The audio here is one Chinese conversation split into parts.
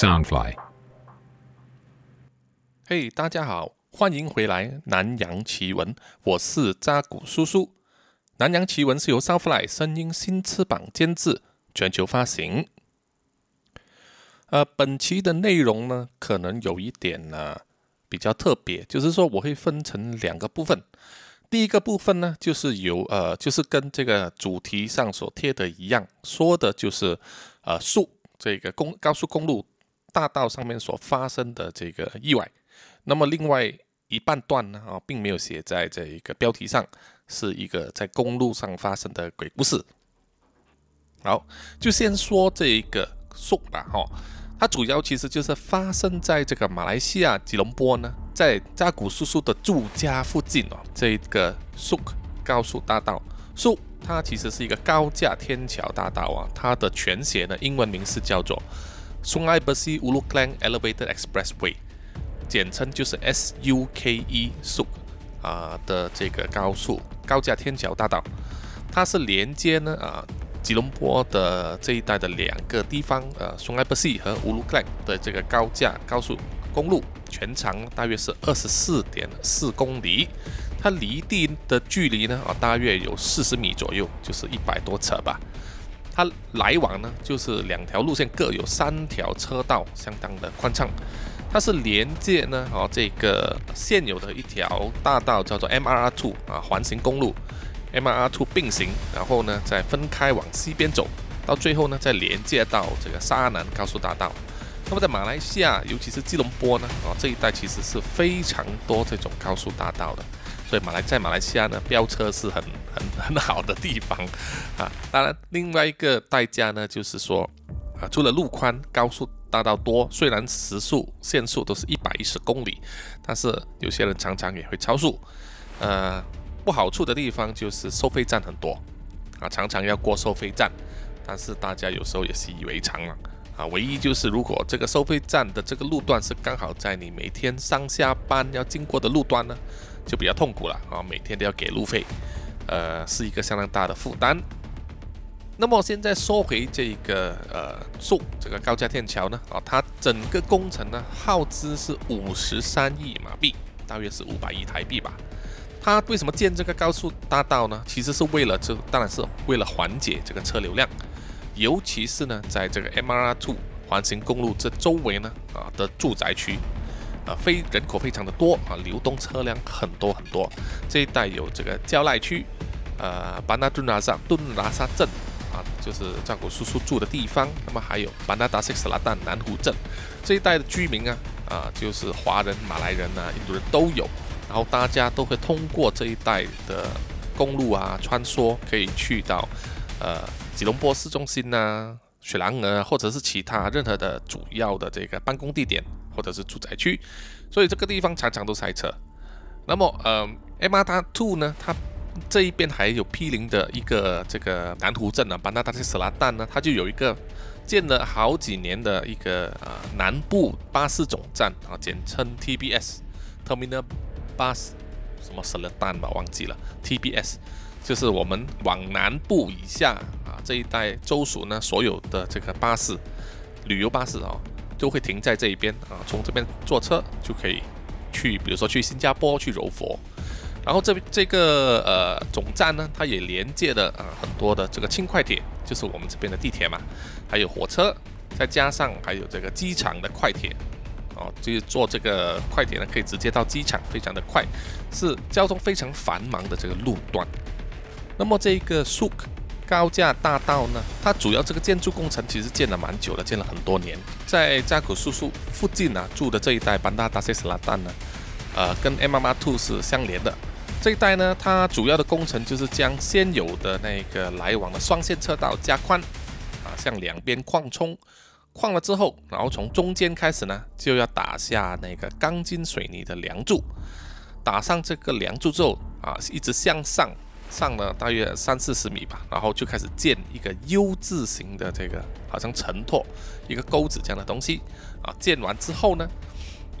Soundfly。嘿，大家好，欢迎回来南洋奇闻，我是扎古叔叔。南洋奇闻是由 Soundfly 声音新翅膀监制，全球发行。呃，本期的内容呢，可能有一点呢比较特别，就是说我会分成两个部分。第一个部分呢，就是由呃，就是跟这个主题上所贴的一样，说的就是呃，速这个公高速公路大道上面所发生的这个意外。那么另外一半段呢，啊，并没有写在这一个标题上，是一个在公路上发生的鬼故事。好，就先说这一个速吧，哈。它主要其实就是发生在这个马来西亚吉隆坡呢，在扎古叔叔的住家附近哦。这一个 Suk 高速大道苏它其实是一个高架天桥大道啊。它的全写呢，英文名是叫做 Sungai Besi Ulu Klang Elevated Expressway，简称就是 SUKE Suk 啊的这个高速高架天桥大道。它是连接呢啊。吉隆坡的这一带的两个地方，呃，松埃布西和乌鲁克兰的这个高架高速公路，全长大约是二十四点四公里，它离地的距离呢，啊，大约有四十米左右，就是一百多尺吧。它来往呢，就是两条路线各有三条车道，相当的宽敞。它是连接呢，啊，这个现有的一条大道叫做 MRR Two 啊，环形公路。M R R Two 并行，然后呢再分开往西边走，到最后呢再连接到这个沙南高速大道。那么在马来西亚，尤其是吉隆坡呢，啊这一带其实是非常多这种高速大道的，所以马来在马来西亚呢飙车是很 很很好的地方啊。当然，另外一个代价呢就是说，啊除了路宽，高速大道多，虽然时速限速都是一百一十公里，但是有些人常常也会超速，呃。不好处的地方就是收费站很多啊，常常要过收费站，但是大家有时候也习以为常了啊。唯一就是如果这个收费站的这个路段是刚好在你每天上下班要经过的路段呢，就比较痛苦了啊，每天都要给路费，呃，是一个相当大的负担。那么现在说回这个呃，树这个高架天桥呢，啊，它整个工程呢耗资是五十三亿马币，大约是五百亿台币吧。它为什么建这个高速大道呢？其实是为了这，当然是为了缓解这个车流量，尤其是呢，在这个 MRR Two 环形公路这周围呢，啊的住宅区，啊非人口非常的多啊，流动车辆很多很多。这一带有这个焦赖区，呃，班纳顿拉萨顿拉萨镇啊，就是赵古叔叔住的地方。那么还有班纳达西斯拉旦南湖镇这一带的居民啊，啊就是华人、马来人啊、印度人都有。然后大家都会通过这一带的公路啊穿梭，可以去到呃吉隆坡市中心呐、雪兰莪或者是其他任何的主要的这个办公地点或者是住宅区，所以这个地方常常都塞车。那么呃 M R T Two 呢，它这一边还有毗邻的一个这个南湖镇啊，班纳达西斯拉旦呢，它就有一个建了好几年的一个呃南部巴士总站啊，简称 T B S Terminal。Bus 什么什么蛋吧，忘记了。TBS 就是我们往南部以下啊这一带州属呢，所有的这个巴士、旅游巴士哦，都会停在这一边啊。从这边坐车就可以去，比如说去新加坡、去柔佛。然后这这个呃总站呢，它也连接了啊很多的这个轻快铁，就是我们这边的地铁嘛，还有火车，再加上还有这个机场的快铁。哦，就是坐这个快铁呢，可以直接到机场，非常的快，是交通非常繁忙的这个路段。那么这个 Suk 高架大道呢，它主要这个建筑工程其实建了蛮久了，建了很多年。在扎古叔叔附近呢住的这一带班达达塞斯拉旦呢，呃，跟 M R Two 是相连的。这一带呢，它主要的工程就是将现有的那个来往的双线车道加宽，啊，向两边扩充。矿了之后，然后从中间开始呢，就要打下那个钢筋水泥的梁柱。打上这个梁柱之后啊，一直向上上了大约三四十米吧，然后就开始建一个 U 字形的这个好像承托一个钩子这样的东西啊。建完之后呢？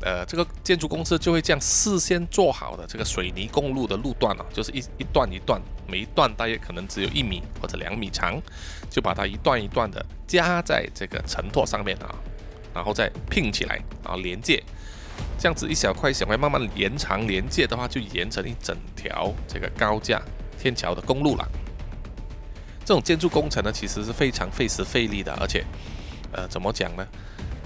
呃，这个建筑公司就会将事先做好的这个水泥公路的路段啊，就是一一段一段，每一段大约可能只有一米或者两米长，就把它一段一段的加在这个承托上面啊，然后再拼起来，然后连接，这样子一小块一小块慢慢延长连接的话，就延成一整条这个高架天桥的公路了。这种建筑工程呢，其实是非常费时费力的，而且，呃，怎么讲呢？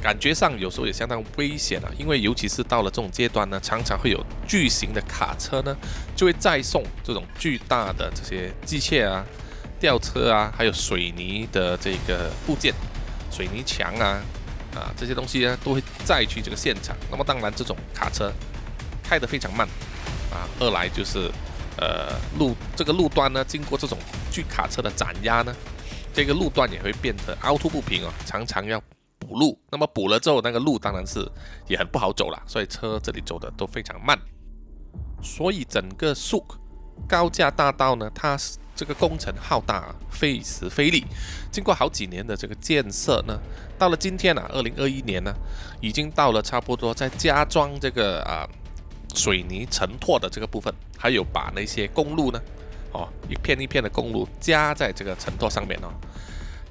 感觉上有时候也相当危险啊，因为尤其是到了这种阶段呢，常常会有巨型的卡车呢，就会载送这种巨大的这些机械啊、吊车啊，还有水泥的这个部件、水泥墙啊啊这些东西呢，都会载去这个现场。那么当然，这种卡车开得非常慢啊，二来就是呃路这个路段呢，经过这种巨卡车的斩压呢，这个路段也会变得凹凸不平啊，常常要。补路，那么补了之后，那个路当然是也很不好走了，所以车这里走的都非常慢。所以整个速高架大道呢，它这个工程浩大，费时费力。经过好几年的这个建设呢，到了今天呢，二零二一年呢，已经到了差不多在加装这个啊水泥承托的这个部分，还有把那些公路呢，哦一片一片的公路加在这个承托上面哦。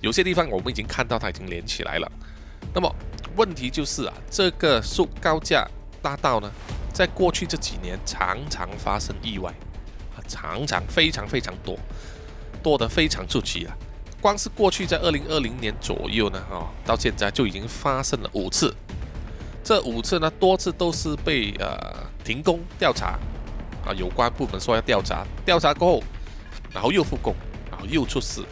有些地方我们已经看到它已经连起来了。那么问题就是啊，这个速高架大道呢，在过去这几年常常发生意外啊，常常非常非常多，多得非常出奇啊。光是过去在二零二零年左右呢，哦，到现在就已经发生了五次。这五次呢，多次都是被呃停工调查啊，有关部门说要调查，调查过后，然后又复工，然后又出事。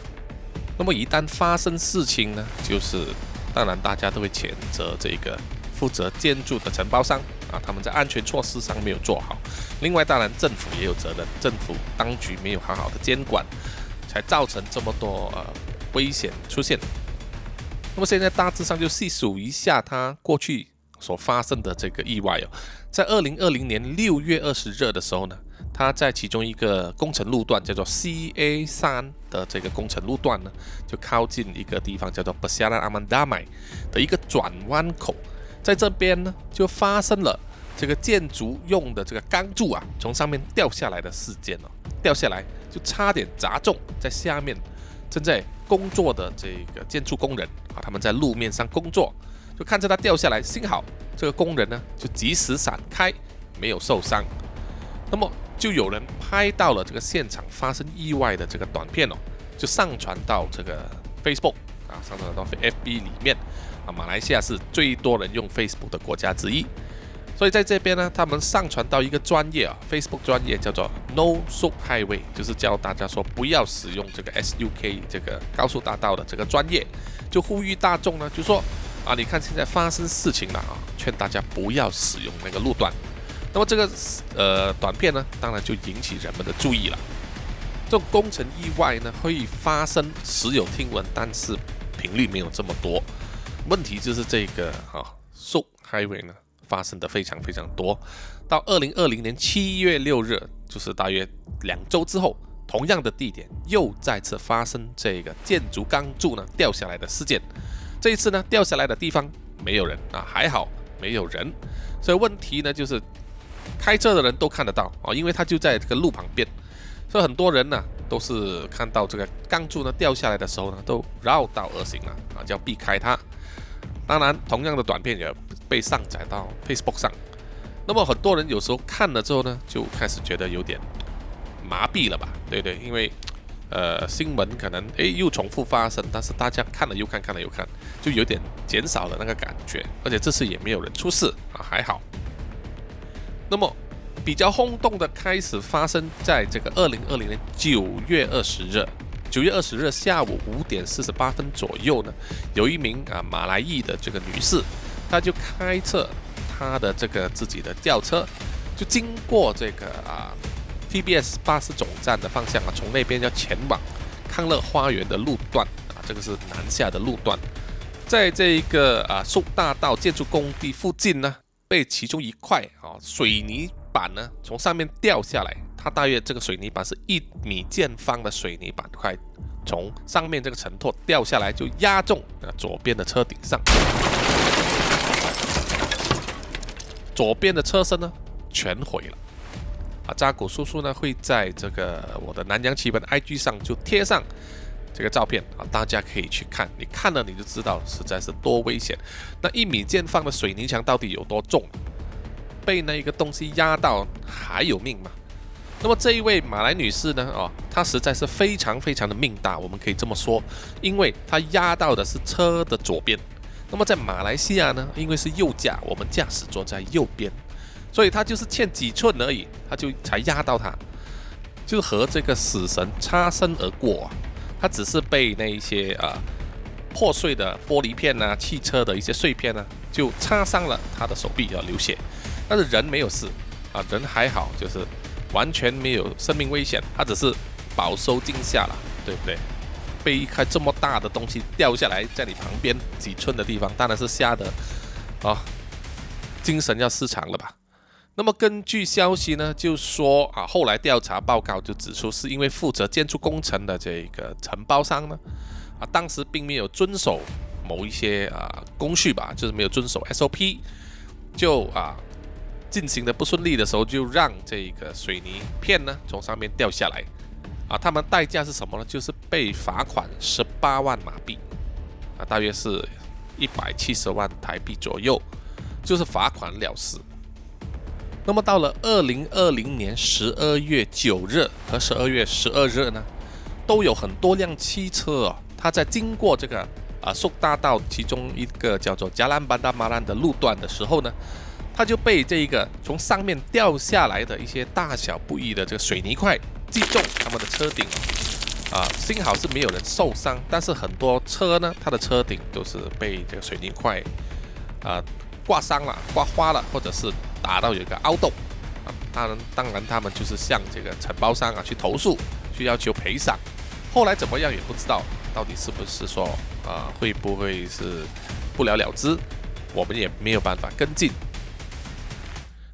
那么一旦发生事情呢，就是。当然，大家都会谴责这个负责建筑的承包商啊，他们在安全措施上没有做好。另外，当然政府也有责任，政府当局没有好好的监管，才造成这么多呃危险出现。那么现在大致上就细数一下它过去所发生的这个意外哦，在二零二零年六月二十日的时候呢。他在其中一个工程路段叫做 C A 三的这个工程路段呢，就靠近一个地方叫做 Basilan Amandamai 的一个转弯口，在这边呢就发生了这个建筑用的这个钢柱啊从上面掉下来的事件哦，掉下来就差点砸中在下面正在工作的这个建筑工人啊，他们在路面上工作，就看着它掉下来，幸好这个工人呢就及时闪开，没有受伤。那么就有人拍到了这个现场发生意外的这个短片哦，就上传到这个 Facebook 啊，上传到 FB 里面啊。马来西亚是最多人用 Facebook 的国家之一，所以在这边呢，他们上传到一个专业啊，Facebook 专业叫做 No Sub Highway，就是教大家说不要使用这个 SUK 这个高速大道的这个专业，就呼吁大众呢，就说啊，你看现在发生事情了啊，劝大家不要使用那个路段。那么这个呃短片呢，当然就引起人们的注意了。这种工程意外呢，会发生时有听闻，但是频率没有这么多。问题就是这个哈，So Highway 呢，发生的非常非常多。到二零二零年七月六日，就是大约两周之后，同样的地点又再次发生这个建筑钢柱呢掉下来的事件。这一次呢，掉下来的地方没有人啊，还好没有人。所以问题呢，就是。开车的人都看得到啊，因为它就在这个路旁边，所以很多人呢都是看到这个钢柱呢掉下来的时候呢，都绕道而行了啊，就要避开它。当然，同样的短片也被上载到 Facebook 上。那么很多人有时候看了之后呢，就开始觉得有点麻痹了吧？对对？因为呃新闻可能诶又重复发生，但是大家看了又看，看了又看，就有点减少了那个感觉。而且这次也没有人出事啊，还好。那么，比较轰动的开始发生在这个二零二零年九月二十日，九月二十日下午五点四十八分左右呢，有一名啊马来裔的这个女士，她就开着她的这个自己的轿车，就经过这个啊 TBS 巴士总站的方向啊，从那边要前往康乐花园的路段啊，这个是南下的路段，在这一个啊树大道建筑工地附近呢。被其中一块啊水泥板呢从上面掉下来，它大约这个水泥板是一米见方的水泥板块，从上面这个承托掉下来，就压中啊左边的车顶上，左边的车身呢全毁了。啊，扎古叔叔呢会在这个我的南洋奇闻 IG 上就贴上这个照片啊，大家可以去看，你看了你就知道实在是多危险。那一米见方的水泥墙到底有多重？被那一个东西压到还有命吗？那么这一位马来女士呢？哦，她实在是非常非常的命大，我们可以这么说，因为她压到的是车的左边。那么在马来西亚呢，因为是右驾，我们驾驶坐在右边，所以他就是欠几寸而已，他就才压到他，就和这个死神擦身而过啊。她只是被那一些啊破碎的玻璃片啊、汽车的一些碎片呢，就擦伤了他的手臂，要流血，但是人没有事啊，人还好，就是。完全没有生命危险，他只是饱受惊吓了，对不对？被一块这么大的东西掉下来，在你旁边几寸的地方，当然是吓得啊，精神要失常了吧？那么根据消息呢，就说啊，后来调查报告就指出，是因为负责建筑工程的这个承包商呢，啊，当时并没有遵守某一些啊工序吧，就是没有遵守 SOP，就啊。进行的不顺利的时候，就让这个水泥片呢从上面掉下来，啊，他们代价是什么呢？就是被罚款十八万马币，啊，大约是一百七十万台币左右，就是罚款了事。那么到了二零二零年十二月九日和十二月十二日呢，都有很多辆汽车啊，它在经过这个啊苏大道其中一个叫做加兰班达马兰的路段的时候呢。它就被这一个从上面掉下来的一些大小不一的这个水泥块击中他们的车顶啊，幸好是没有人受伤，但是很多车呢，它的车顶都是被这个水泥块啊刮伤了、刮花了，或者是打到有一个凹洞啊。当然，当然他们就是向这个承包商啊去投诉，去要求赔偿。后来怎么样也不知道，到底是不是说啊会不会是不了了之，我们也没有办法跟进。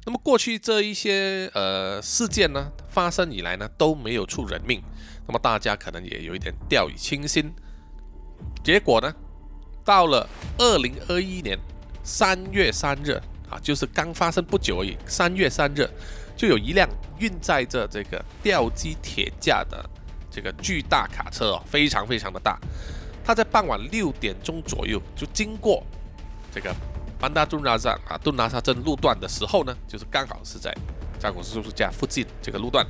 那么过去这一些呃事件呢发生以来呢都没有出人命，那么大家可能也有一点掉以轻心。结果呢，到了二零二一年三月三日啊，就是刚发生不久而已。三月三日，就有一辆运载着这个吊机铁架的这个巨大卡车哦，非常非常的大，它在傍晚六点钟左右就经过这个。班达顿拉萨啊，顿拉萨镇路段的时候呢，就是刚好是在扎古斯叔叔家附近这个路段，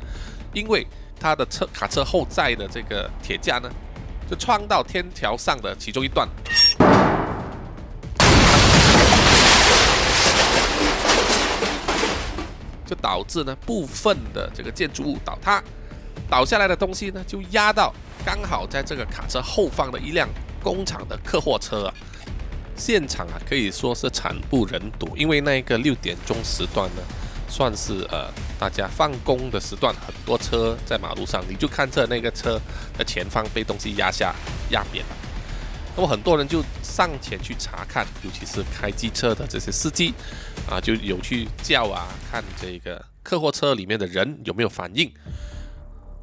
因为他的车卡车后载的这个铁架呢，就撞到天桥上的其中一段，就导致呢部分的这个建筑物倒塌，倒下来的东西呢就压到刚好在这个卡车后方的一辆工厂的客货车啊。现场啊，可以说是惨不忍睹，因为那个六点钟时段呢，算是呃大家放工的时段，很多车在马路上，你就看着那个车的前方被东西压下压扁了，那么很多人就上前去查看，尤其是开机车的这些司机啊，就有去叫啊，看这个客货车里面的人有没有反应。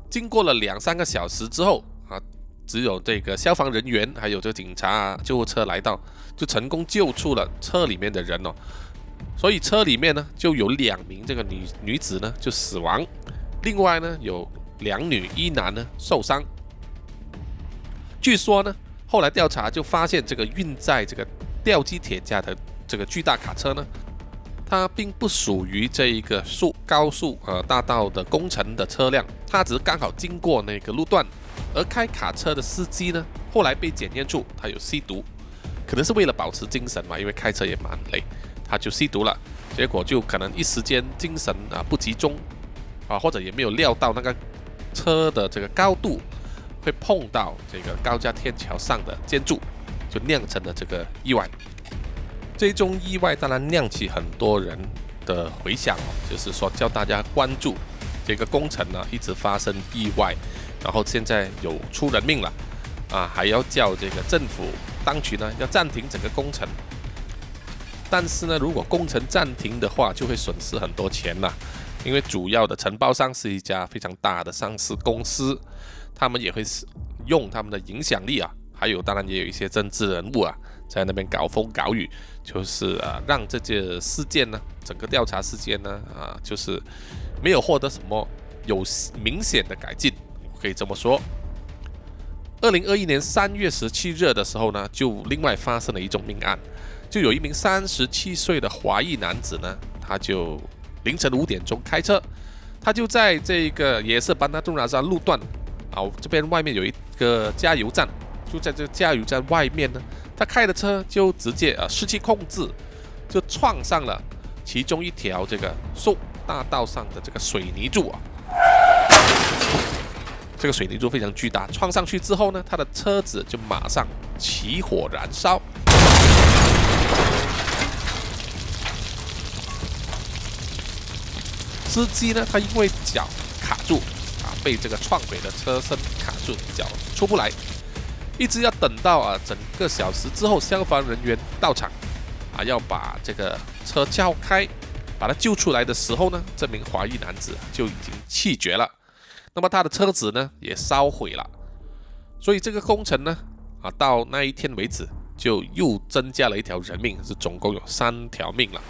经过了两三个小时之后啊。只有这个消防人员还有这个警察啊救护车来到，就成功救出了车里面的人哦。所以车里面呢就有两名这个女女子呢就死亡，另外呢有两女一男呢受伤。据说呢后来调查就发现这个运载这个吊机铁架的这个巨大卡车呢，它并不属于这一个速高速呃大道的工程的车辆，它只是刚好经过那个路段。而开卡车的司机呢，后来被检验出他有吸毒，可能是为了保持精神嘛，因为开车也蛮累，他就吸毒了，结果就可能一时间精神啊不集中啊，或者也没有料到那个车的这个高度会碰到这个高架天桥上的建筑，就酿成了这个意外。这宗意外当然酿起很多人的回响，就是说叫大家关注这个工程呢一直发生意外。然后现在有出人命了，啊，还要叫这个政府当局呢要暂停整个工程。但是呢，如果工程暂停的话，就会损失很多钱呐，因为主要的承包商是一家非常大的上市公司，他们也会用他们的影响力啊，还有当然也有一些政治人物啊，在那边搞风搞雨，就是啊，让这件事件呢，整个调查事件呢，啊，就是没有获得什么有明显的改进。可以这么说，二零二一年三月十七日的时候呢，就另外发生了一种命案，就有一名三十七岁的华裔男子呢，他就凌晨五点钟开车，他就在这个也是班纳杜拉山路段啊，这边外面有一个加油站，就在这个加油站外面呢，他开的车就直接啊失去控制，就撞上了其中一条这个树大道上的这个水泥柱啊。这个水泥柱非常巨大，撞上去之后呢，他的车子就马上起火燃烧。司机呢，他因为脚卡住，被这个撞毁的车身卡住，脚出不来，一直要等到啊整个小时之后，消防人员到场啊，要把这个车撬开，把他救出来的时候呢，这名华裔男子就已经气绝了。那么他的车子呢也烧毁了，所以这个工程呢啊到那一天为止就又增加了一条人命，是总共有三条命了。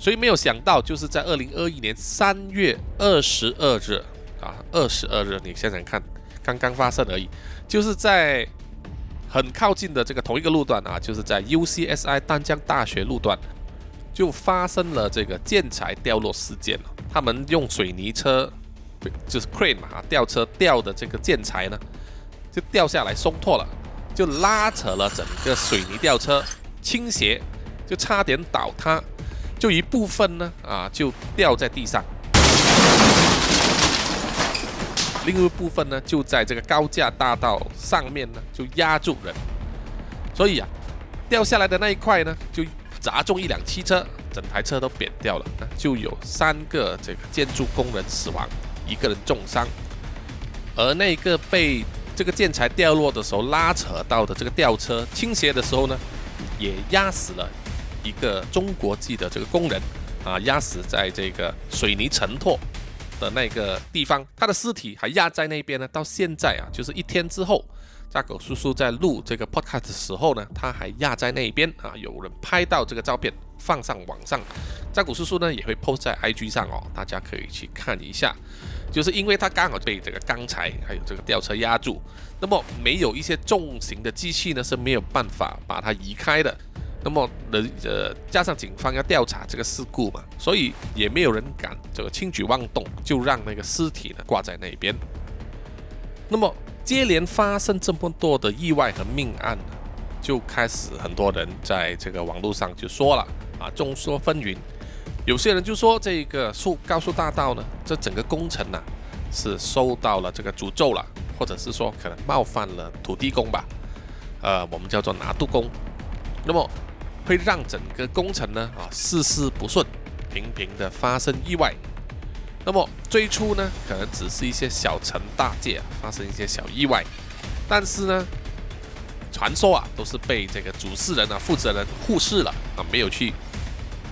所以没有想到，就是在二零二一年三月二十二日啊，二十二日，你想想看，刚刚发生而已，就是在很靠近的这个同一个路段啊，就是在 UCSI 丹江大学路段，就发生了这个建材掉落事件。他们用水泥车。就是 crane 嘛，吊车吊的这个建材呢，就掉下来松脱了，就拉扯了整个水泥吊车倾斜，就差点倒塌，就一部分呢啊就掉在地上，另一部分呢就在这个高架大道上面呢就压住人，所以啊掉下来的那一块呢就砸中一辆汽车，整台车都扁掉了，就有三个这个建筑工人死亡。一个人重伤，而那个被这个建材掉落的时候拉扯到的这个吊车倾斜的时候呢，也压死了一个中国籍的这个工人啊，压死在这个水泥承托的那个地方，他的尸体还压在那边呢。到现在啊，就是一天之后，扎狗叔叔在录这个 podcast 的时候呢，他还压在那边啊，有人拍到这个照片放上网上，扎古叔叔呢也会 post 在 IG 上哦，大家可以去看一下。就是因为他刚好被这个钢材还有这个吊车压住，那么没有一些重型的机器呢是没有办法把它移开的。那么人呃加上警方要调查这个事故嘛，所以也没有人敢这个轻举妄动，就让那个尸体呢挂在那边。那么接连发生这么多的意外和命案，就开始很多人在这个网络上就说了啊，众说纷纭。有些人就说这个速高速大道呢，这整个工程呢是受到了这个诅咒了，或者是说可能冒犯了土地公吧，呃，我们叫做拿督公，那么会让整个工程呢啊事事不顺，频频的发生意外。那么最初呢，可能只是一些小成大戒啊，发生一些小意外，但是呢，传说啊都是被这个主事人啊负责人忽视了啊，没有去。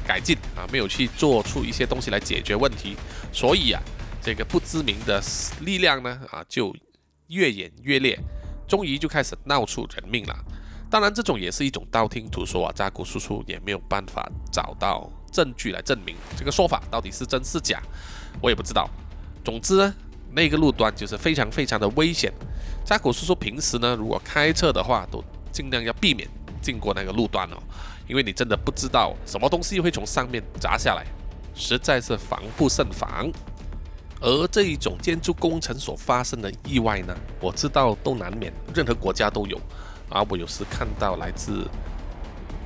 改进啊，没有去做出一些东西来解决问题，所以啊，这个不知名的力量呢啊，就越演越烈，终于就开始闹出人命了。当然，这种也是一种道听途说啊，扎古叔叔也没有办法找到证据来证明这个说法到底是真是假，我也不知道。总之呢，那个路段就是非常非常的危险。扎古叔叔平时呢，如果开车的话，都尽量要避免经过那个路段哦。因为你真的不知道什么东西会从上面砸下来，实在是防不胜防。而这一种建筑工程所发生的意外呢，我知道都难免，任何国家都有。啊，我有时看到来自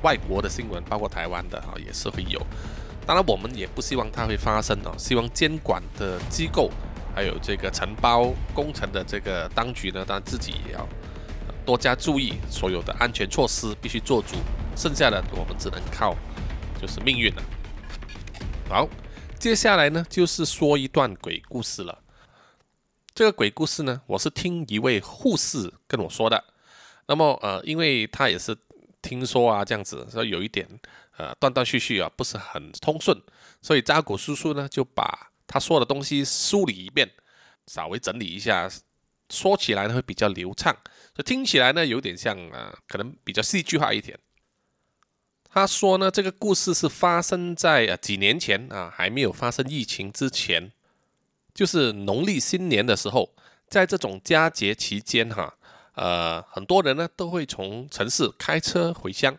外国的新闻，包括台湾的啊，也是会有。当然，我们也不希望它会发生啊，希望监管的机构，还有这个承包工程的这个当局呢，当然自己也要多加注意，所有的安全措施必须做足。剩下的我们只能靠，就是命运了。好，接下来呢就是说一段鬼故事了。这个鬼故事呢，我是听一位护士跟我说的。那么呃，因为他也是听说啊这样子，说有一点呃断断续续啊，不是很通顺，所以扎古叔叔呢就把他说的东西梳理一遍，稍微整理一下，说起来呢会比较流畅，就听起来呢有点像啊，可能比较戏剧化一点。他说呢，这个故事是发生在呃几年前啊，还没有发生疫情之前，就是农历新年的时候，在这种佳节期间哈，呃，很多人呢都会从城市开车回乡，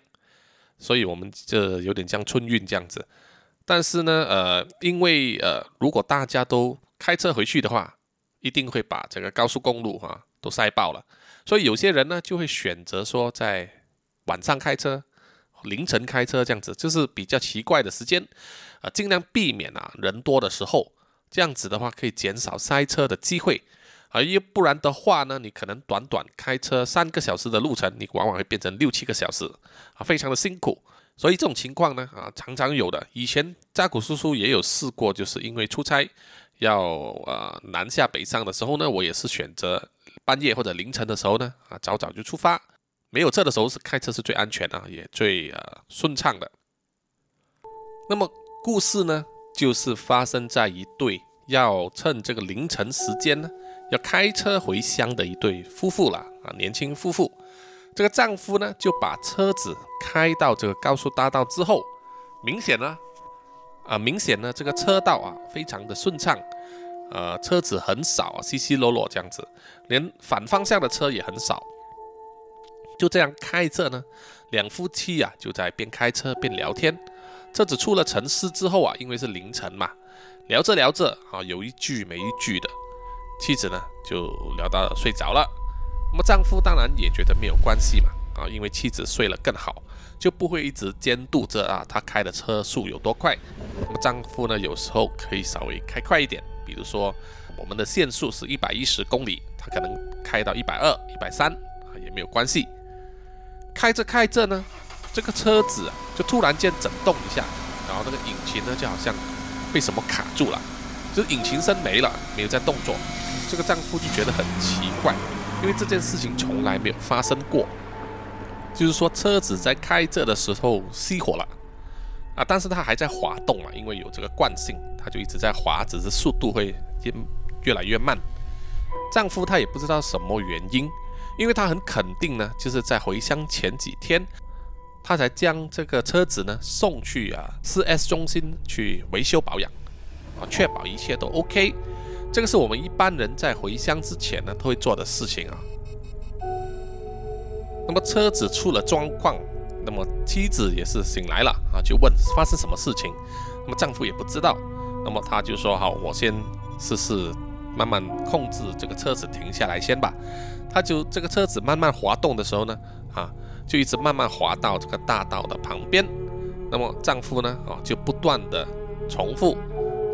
所以我们这有点像春运这样子。但是呢，呃，因为呃，如果大家都开车回去的话，一定会把这个高速公路哈都塞爆了。所以有些人呢就会选择说在晚上开车、凌晨开车这样子，就是比较奇怪的时间啊，尽量避免啊人多的时候，这样子的话可以减少塞车的机会啊。又不然的话呢，你可能短短开车三个小时的路程，你往往会变成六七个小时啊，非常的辛苦。所以这种情况呢，啊，常常有的。以前扎古叔叔也有试过，就是因为出差要呃南下北上的时候呢，我也是选择半夜或者凌晨的时候呢，啊，早早就出发。没有车的时候是开车是最安全啊，也最呃顺畅的。那么故事呢，就是发生在一对要趁这个凌晨时间呢，要开车回乡的一对夫妇了啊，年轻夫妇。这个丈夫呢，就把车子开到这个高速大道之后，明显呢，啊，明显呢，这个车道啊，非常的顺畅，呃，车子很少，稀稀落落这样子，连反方向的车也很少。就这样开着呢，两夫妻啊，就在边开车边聊天。车子出了城市之后啊，因为是凌晨嘛，聊着聊着啊，有一句没一句的，妻子呢就聊到睡着了。那么丈夫当然也觉得没有关系嘛，啊，因为妻子睡了更好，就不会一直监督着啊，他开的车速有多快。那么丈夫呢，有时候可以稍微开快一点，比如说我们的限速是一百一十公里，他可能开到一百二、一百三啊，也没有关系。开着开着呢，这个车子啊，就突然间震动一下，然后那个引擎呢，就好像被什么卡住了，就引擎声没了，没有在动作。这个丈夫就觉得很奇怪。因为这件事情从来没有发生过，就是说车子在开着的时候熄火了啊，但是它还在滑动啊，因为有这个惯性，它就一直在滑，只是速度会越越来越慢。丈夫他也不知道什么原因，因为他很肯定呢，就是在回乡前几天，他才将这个车子呢送去啊四 S 中心去维修保养啊，确保一切都 OK。这个是我们一般人在回乡之前呢都会做的事情啊。那么车子出了状况，那么妻子也是醒来了啊，就问发生什么事情。那么丈夫也不知道，那么他就说好，我先试试慢慢控制这个车子停下来先吧。他就这个车子慢慢滑动的时候呢，啊，就一直慢慢滑到这个大道的旁边。那么丈夫呢，啊，就不断的重复。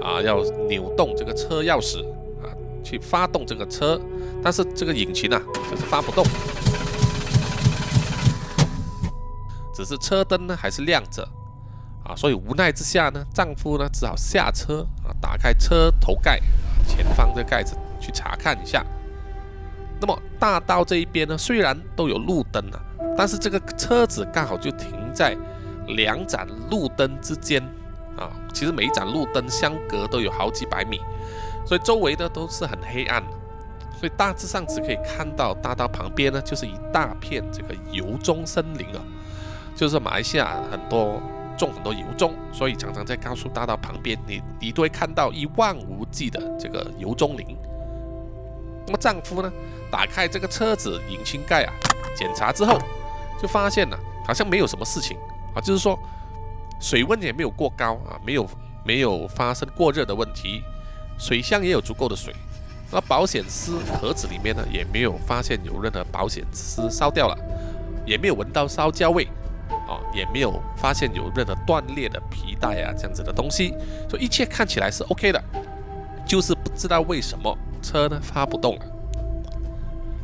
啊，要扭动这个车钥匙啊，去发动这个车，但是这个引擎啊，就是发不动，只是车灯呢还是亮着啊，所以无奈之下呢，丈夫呢只好下车啊，打开车头盖啊前方的盖子去查看一下。那么大道这一边呢，虽然都有路灯啊，但是这个车子刚好就停在两盏路灯之间。其实每一盏路灯相隔都有好几百米，所以周围的都是很黑暗，所以大致上只可以看到大道旁边呢，就是一大片这个油棕森林啊，就是马来西亚很多种很多油棕，所以常常在高速大道旁边，你你都会看到一望无际的这个油棕林。那么丈夫呢，打开这个车子引擎盖啊，检查之后就发现了，好像没有什么事情啊，就是说。水温也没有过高啊，没有没有发生过热的问题，水箱也有足够的水，那保险丝盒子里面呢也没有发现有任何保险丝烧掉了，也没有闻到烧焦味，啊，也没有发现有任何断裂的皮带啊这样子的东西，所以一切看起来是 OK 的，就是不知道为什么车呢发不动了，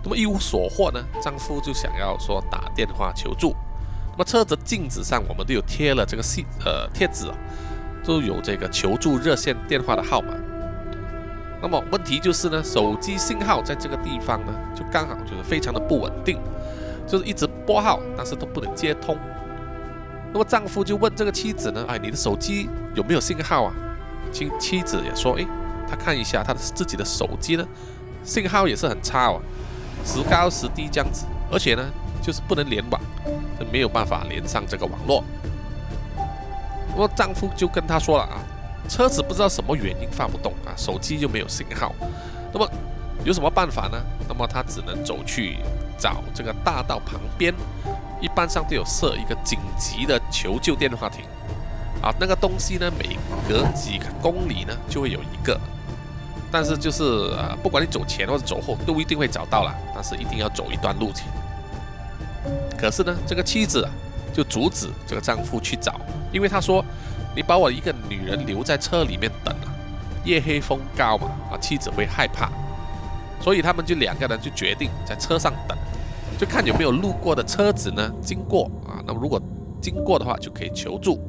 那么一无所获呢，丈夫就想要说打电话求助。那么车子镜子上，我们都有贴了这个信呃贴纸啊，都有这个求助热线电话的号码。那么问题就是呢，手机信号在这个地方呢，就刚好就是非常的不稳定，就是一直拨号，但是都不能接通。那么丈夫就问这个妻子呢，哎，你的手机有没有信号啊？妻妻子也说，哎，他看一下他的自己的手机呢，信号也是很差哦，时高时低这样子，而且呢。就是不能联网，就没有办法连上这个网络。那么丈夫就跟她说了啊，车子不知道什么原因发不动啊，手机就没有信号。那么有什么办法呢？那么她只能走去找这个大道旁边，一般上都有设一个紧急的求救电话亭。啊，那个东西呢，每隔几公里呢就会有一个，但是就是呃，不管你走前或者走后，都一定会找到了，但是一定要走一段路程。可是呢，这个妻子啊，就阻止这个丈夫去找，因为他说：“你把我一个女人留在车里面等啊，夜黑风高嘛，啊，妻子会害怕。”所以他们就两个人就决定在车上等，就看有没有路过的车子呢经过啊，那么如果经过的话，就可以求助。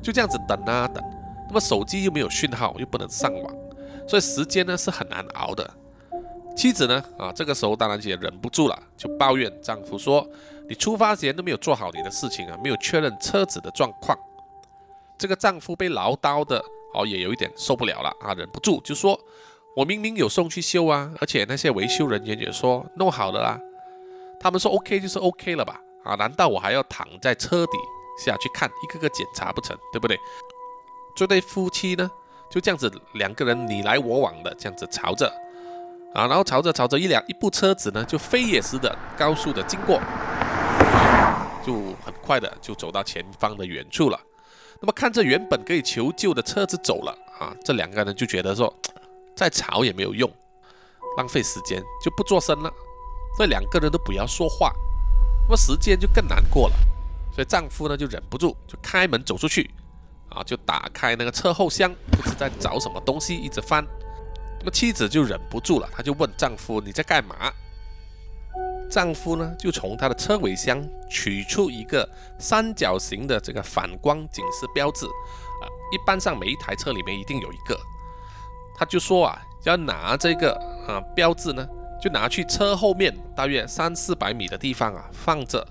就这样子等啊等，那么手机又没有讯号，又不能上网，所以时间呢是很难熬的。妻子呢啊，这个时候当然也忍不住了，就抱怨丈夫说：“你出发前都没有做好你的事情啊，没有确认车子的状况。”这个丈夫被唠叨的哦，也有一点受不了了啊，忍不住就说：“我明明有送去修啊，而且那些维修人员也说弄好了啦，他们说 OK 就是 OK 了吧？啊，难道我还要躺在车底？”下去看一个个检查不成，对不对？这对夫妻呢，就这样子两个人你来我往的这样子吵着啊，然后朝着朝着，一辆一部车子呢就飞也似的高速的经过，就很快的就走到前方的远处了。那么看着原本可以求救的车子走了啊，这两个人就觉得说再吵也没有用，浪费时间就不做声了。这两个人都不要说话，那么时间就更难过了。所以丈夫呢就忍不住就开门走出去，啊，就打开那个车后箱，不知在找什么东西，一直翻。那么妻子就忍不住了，她就问丈夫：“你在干嘛？”丈夫呢就从他的车尾箱取出一个三角形的这个反光警示标志，啊，一般上每一台车里面一定有一个。他就说啊，要拿这个啊标志呢，就拿去车后面大约三四百米的地方啊放着。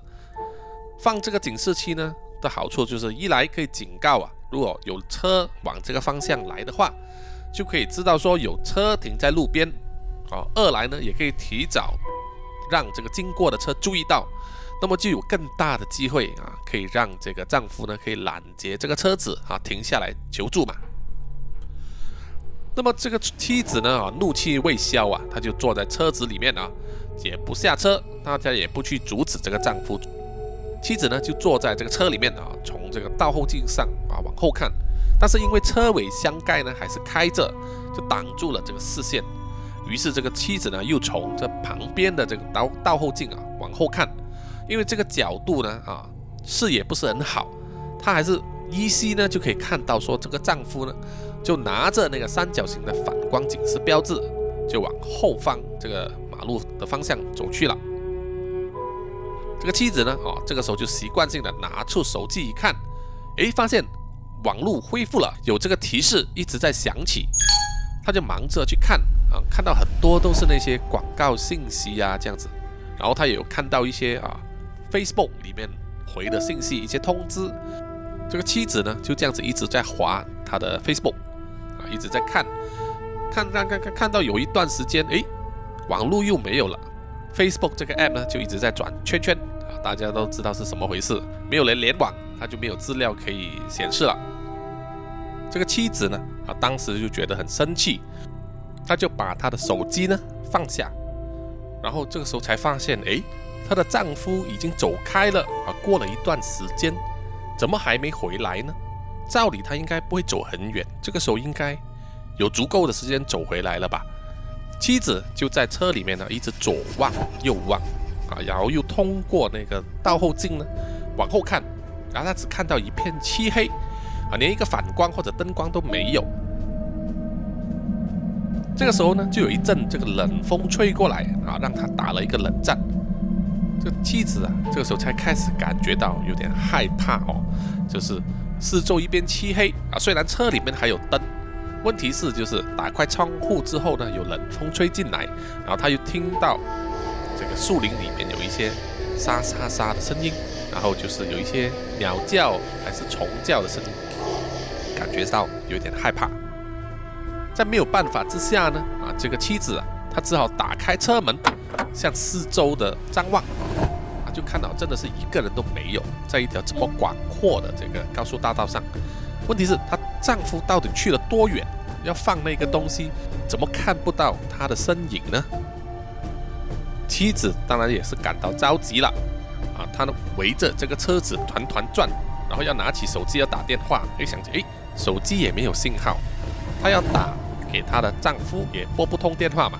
放这个警示器呢的好处就是，一来可以警告啊，如果有车往这个方向来的话，就可以知道说有车停在路边，啊；二来呢，也可以提早让这个经过的车注意到，那么就有更大的机会啊，可以让这个丈夫呢可以拦截这个车子啊，停下来求助嘛。那么这个妻子呢啊，怒气未消啊，她就坐在车子里面啊，也不下车，大家也不去阻止这个丈夫。妻子呢就坐在这个车里面啊，从这个倒后镜上啊往后看，但是因为车尾箱盖呢还是开着，就挡住了这个视线。于是这个妻子呢又从这旁边的这个倒倒后镜啊往后看，因为这个角度呢啊视野不是很好，她还是依稀呢就可以看到说这个丈夫呢就拿着那个三角形的反光警示标志，就往后方这个马路的方向走去了。这个妻子呢，哦，这个时候就习惯性的拿出手机一看，诶，发现网络恢复了，有这个提示一直在响起，他就忙着去看啊，看到很多都是那些广告信息呀这样子，然后他也有看到一些啊，Facebook 里面回的信息，一些通知。这个妻子呢就这样子一直在划他的 Facebook 啊，一直在看，看看看看看到有一段时间，诶，网络又没有了。Facebook 这个 app 呢，就一直在转圈圈，大家都知道是什么回事。没有人联网，他就没有资料可以显示了。这个妻子呢，啊，当时就觉得很生气，她就把她的手机呢放下，然后这个时候才发现，哎，她的丈夫已经走开了啊。过了一段时间，怎么还没回来呢？照理他应该不会走很远，这个时候应该有足够的时间走回来了吧？妻子就在车里面呢，一直左望右望，啊，然后又通过那个倒后镜呢往后看，然后他只看到一片漆黑，啊，连一个反光或者灯光都没有。这个时候呢，就有一阵这个冷风吹过来，啊，让他打了一个冷战。这妻子啊，这个时候才开始感觉到有点害怕哦，就是四周一片漆黑啊，虽然车里面还有灯。问题是，就是打开窗户之后呢，有冷风吹进来，然后他又听到这个树林里面有一些沙沙沙的声音，然后就是有一些鸟叫还是虫叫的声音，感觉到有点害怕。在没有办法之下呢，啊，这个妻子啊，她只好打开车门，向四周的张望，啊，就看到真的是一个人都没有，在一条这么广阔的这个高速大道上。问题是她。丈夫到底去了多远？要放那个东西，怎么看不到他的身影呢？妻子当然也是感到着急了，啊，她呢围着这个车子团团转，然后要拿起手机要打电话，又想起，哎，手机也没有信号，她要打给她的丈夫也拨不通电话嘛。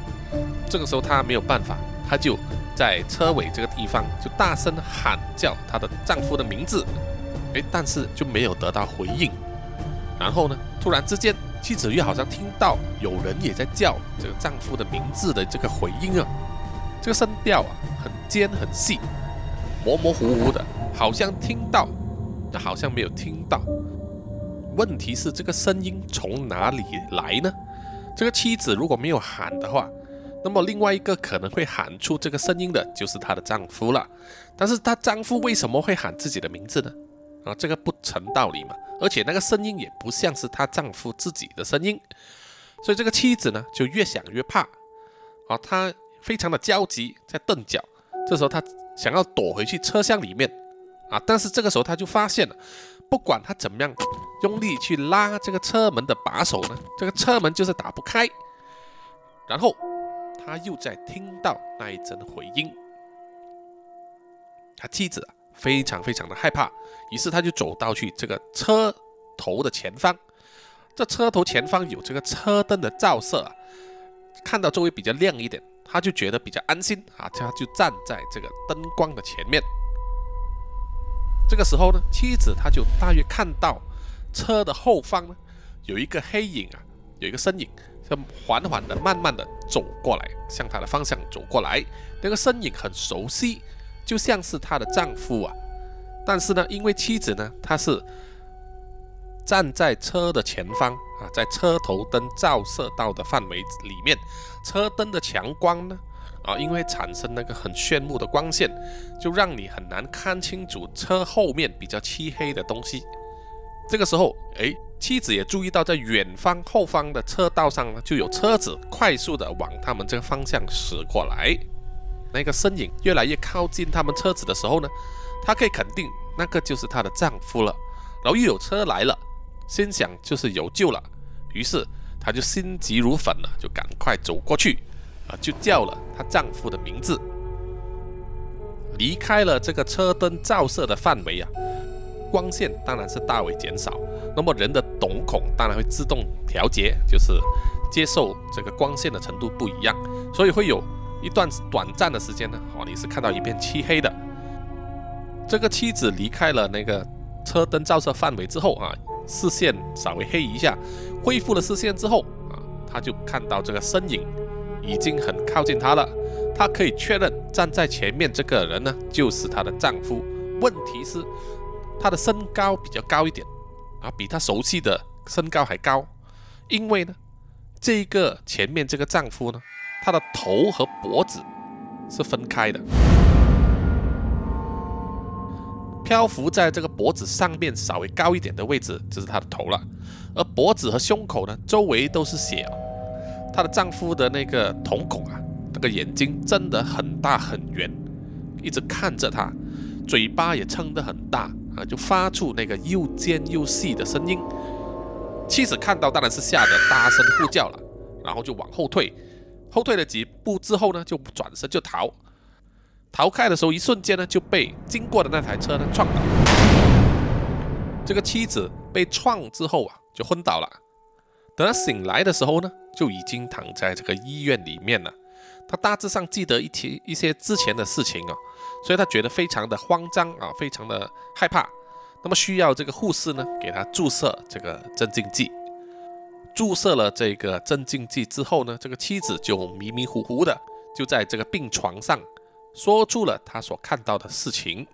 这个时候她没有办法，她就在车尾这个地方就大声喊叫她的丈夫的名字，哎，但是就没有得到回应。然后呢，突然之间，妻子又好像听到有人也在叫这个丈夫的名字的这个回音啊。这个声调啊，很尖很细，模模糊糊的，好像听到，又好像没有听到。问题是这个声音从哪里来呢？这个妻子如果没有喊的话，那么另外一个可能会喊出这个声音的就是她的丈夫了。但是她丈夫为什么会喊自己的名字呢？啊，这个不成道理嘛。而且那个声音也不像是她丈夫自己的声音，所以这个妻子呢就越想越怕。啊，她。非常的焦急，在蹬脚。这时候他想要躲回去车厢里面啊，但是这个时候他就发现了，不管他怎么样用力去拉这个车门的把手呢，这个车门就是打不开。然后他又在听到那一阵回音，他妻子啊非常非常的害怕，于是他就走到去这个车头的前方，这车头前方有这个车灯的照射啊，看到周围比较亮一点。他就觉得比较安心啊，他就站在这个灯光的前面。这个时候呢，妻子他就大约看到车的后方呢有一个黑影啊，有一个身影，就缓缓的、慢慢的走过来，向他的方向走过来。那个身影很熟悉，就像是她的丈夫啊。但是呢，因为妻子呢，她是站在车的前方。啊，在车头灯照射到的范围里面，车灯的强光呢，啊，因为产生那个很炫目的光线，就让你很难看清楚车后面比较漆黑的东西。这个时候，哎，妻子也注意到，在远方后方的车道上呢，就有车子快速的往他们这个方向驶过来。那个身影越来越靠近他们车子的时候呢，她可以肯定那个就是她的丈夫了。然后又有车来了。心想就是有救了，于是她就心急如焚了，就赶快走过去，啊，就叫了她丈夫的名字，离开了这个车灯照射的范围啊，光线当然是大为减少，那么人的瞳孔当然会自动调节，就是接受这个光线的程度不一样，所以会有一段短暂的时间呢，哦，你是看到一片漆黑的。这个妻子离开了那个车灯照射范围之后啊。视线稍微黑一下，恢复了视线之后啊，他就看到这个身影已经很靠近他了。他可以确认站在前面这个人呢，就是她的丈夫。问题是他的身高比较高一点啊，比他熟悉的身高还高。因为呢，这个前面这个丈夫呢，他的头和脖子是分开的。漂浮在这个脖子上面稍微高一点的位置就是她的头了，而脖子和胸口呢，周围都是血。她的丈夫的那个瞳孔啊，那个眼睛睁得很大很圆，一直看着她，嘴巴也撑得很大啊，就发出那个又尖又细的声音。妻子看到当然是吓得大声呼叫了，然后就往后退，后退了几步之后呢，就转身就逃。逃开的时候，一瞬间呢就被经过的那台车呢撞倒。这个妻子被撞之后啊，就昏倒了。等他醒来的时候呢，就已经躺在这个医院里面了。他大致上记得一些一些之前的事情啊，所以他觉得非常的慌张啊，非常的害怕。那么需要这个护士呢给他注射这个镇静剂。注射了这个镇静剂之后呢，这个妻子就迷迷糊糊的就在这个病床上。说出了他所看到的事情。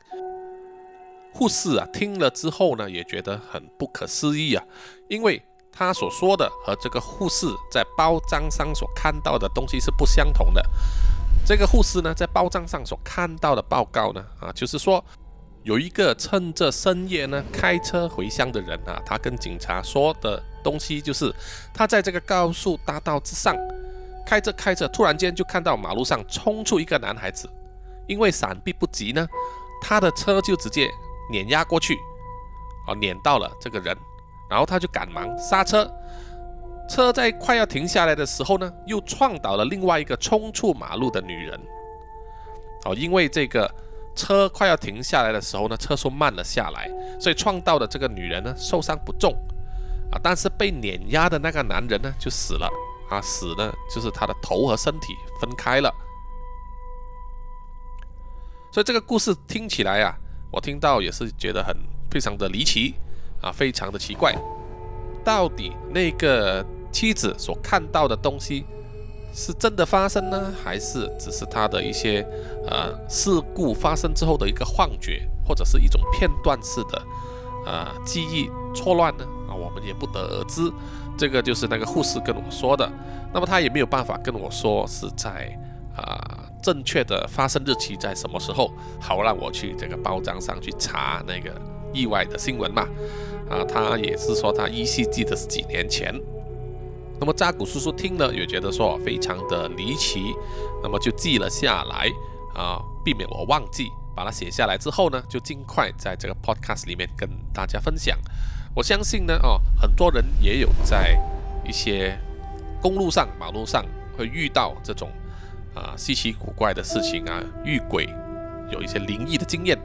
护士啊，听了之后呢，也觉得很不可思议啊，因为他所说的和这个护士在包装上所看到的东西是不相同的。这个护士呢，在包装上所看到的报告呢，啊，就是说有一个趁着深夜呢开车回乡的人啊，他跟警察说的东西就是他在这个高速大道之上开着开着，突然间就看到马路上冲出一个男孩子。因为闪避不及呢，他的车就直接碾压过去，啊，碾到了这个人，然后他就赶忙刹车，车在快要停下来的时候呢，又撞倒了另外一个冲出马路的女人。哦，因为这个车快要停下来的时候呢，车速慢了下来，所以撞到的这个女人呢受伤不重啊，但是被碾压的那个男人呢就死了啊，死呢就是他的头和身体分开了。所以这个故事听起来啊，我听到也是觉得很非常的离奇啊，非常的奇怪。到底那个妻子所看到的东西？是真的发生呢，还是只是他的一些呃事故发生之后的一个幻觉，或者是一种片段式的呃记忆错乱呢？啊，我们也不得而知。这个就是那个护士跟我说的，那么他也没有办法跟我说是在啊正确的发生日期在什么时候，好让我去这个报章上去查那个意外的新闻嘛。啊，他也是说他依稀记得是几年前。那么扎古叔叔听了也觉得说非常的离奇，那么就记了下来啊，避免我忘记，把它写下来之后呢，就尽快在这个 podcast 里面跟大家分享。我相信呢，哦，很多人也有在一些公路上、马路上会遇到这种啊稀奇古怪的事情啊，遇鬼，有一些灵异的经验。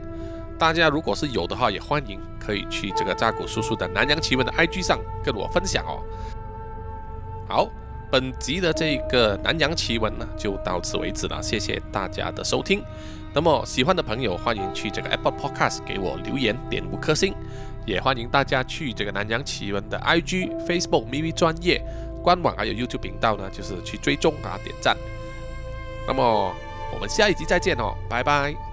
大家如果是有的话，也欢迎可以去这个扎古叔叔的南洋奇闻的 IG 上跟我分享哦。好，本集的这个南洋奇闻呢，就到此为止了。谢谢大家的收听。那么喜欢的朋友，欢迎去这个 Apple Podcast 给我留言点五颗星，也欢迎大家去这个南洋奇闻的 IG、Facebook、咪咪专业官网还有 YouTube 频道呢，就是去追踪啊点赞。那么我们下一集再见哦，拜拜。